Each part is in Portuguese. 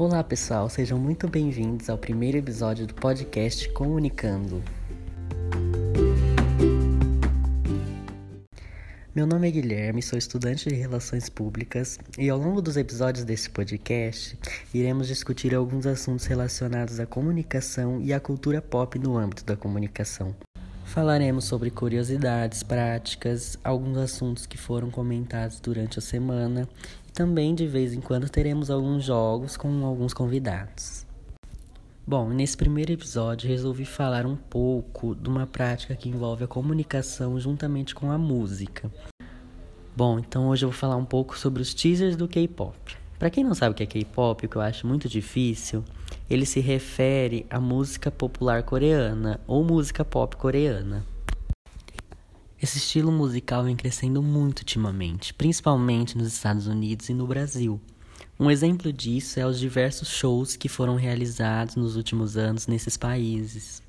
Olá pessoal, sejam muito bem-vindos ao primeiro episódio do podcast Comunicando. Meu nome é Guilherme, sou estudante de Relações Públicas e ao longo dos episódios desse podcast iremos discutir alguns assuntos relacionados à comunicação e à cultura pop no âmbito da comunicação. Falaremos sobre curiosidades, práticas, alguns assuntos que foram comentados durante a semana também de vez em quando teremos alguns jogos com alguns convidados. Bom, nesse primeiro episódio resolvi falar um pouco de uma prática que envolve a comunicação juntamente com a música. Bom, então hoje eu vou falar um pouco sobre os teasers do K-pop. Para quem não sabe o que é K-pop, o que eu acho muito difícil, ele se refere à música popular coreana ou música pop coreana. Esse estilo musical vem crescendo muito ultimamente, principalmente nos Estados Unidos e no Brasil. Um exemplo disso é os diversos shows que foram realizados nos últimos anos nesses países.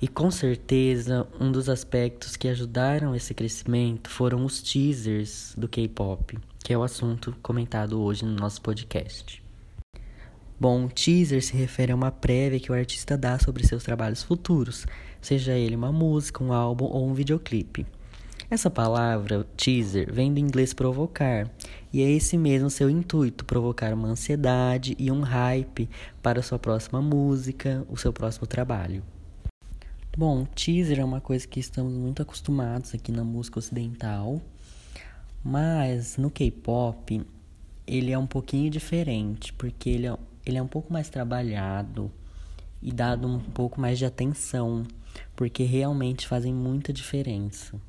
E com certeza, um dos aspectos que ajudaram esse crescimento foram os teasers do K-pop, que é o assunto comentado hoje no nosso podcast. Bom, teaser se refere a uma prévia que o artista dá sobre seus trabalhos futuros, seja ele uma música, um álbum ou um videoclipe. Essa palavra, teaser, vem do inglês provocar, e é esse mesmo seu intuito, provocar uma ansiedade e um hype para a sua próxima música, o seu próximo trabalho. Bom, teaser é uma coisa que estamos muito acostumados aqui na música ocidental, mas no K-pop ele é um pouquinho diferente, porque ele é, ele é um pouco mais trabalhado e dado um pouco mais de atenção, porque realmente fazem muita diferença.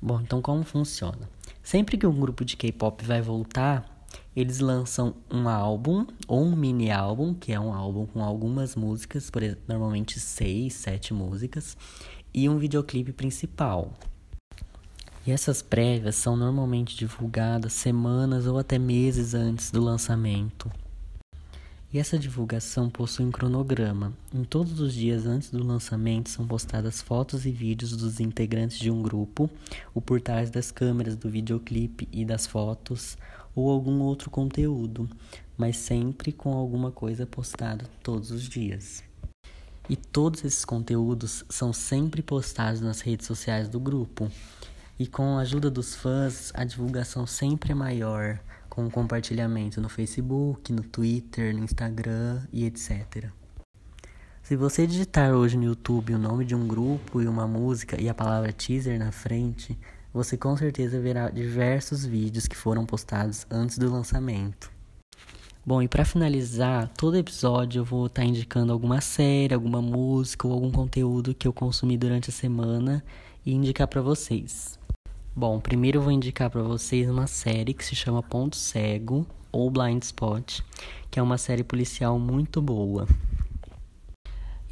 Bom, então como funciona? Sempre que um grupo de K-pop vai voltar, eles lançam um álbum ou um mini álbum, que é um álbum com algumas músicas, por exemplo, normalmente seis, sete músicas, e um videoclipe principal. E essas prévias são normalmente divulgadas semanas ou até meses antes do lançamento. Essa divulgação possui um cronograma. Em todos os dias antes do lançamento são postadas fotos e vídeos dos integrantes de um grupo, o por trás das câmeras do videoclipe e das fotos, ou algum outro conteúdo, mas sempre com alguma coisa postada todos os dias. E todos esses conteúdos são sempre postados nas redes sociais do grupo. E com a ajuda dos fãs, a divulgação sempre é maior, com compartilhamento no Facebook, no Twitter, no Instagram e etc. Se você digitar hoje no YouTube o nome de um grupo e uma música e a palavra teaser na frente, você com certeza verá diversos vídeos que foram postados antes do lançamento. Bom, e para finalizar, todo episódio eu vou estar tá indicando alguma série, alguma música ou algum conteúdo que eu consumi durante a semana e indicar para vocês. Bom, primeiro eu vou indicar para vocês uma série que se chama Ponto Cego ou Blind Spot, que é uma série policial muito boa.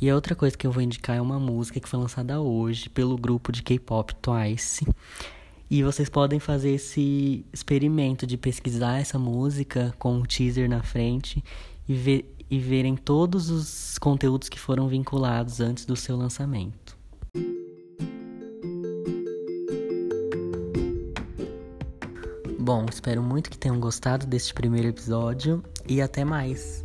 E a outra coisa que eu vou indicar é uma música que foi lançada hoje pelo grupo de K-pop Twice. E vocês podem fazer esse experimento de pesquisar essa música com um teaser na frente e, ver, e verem todos os conteúdos que foram vinculados antes do seu lançamento. Bom, espero muito que tenham gostado deste primeiro episódio e até mais!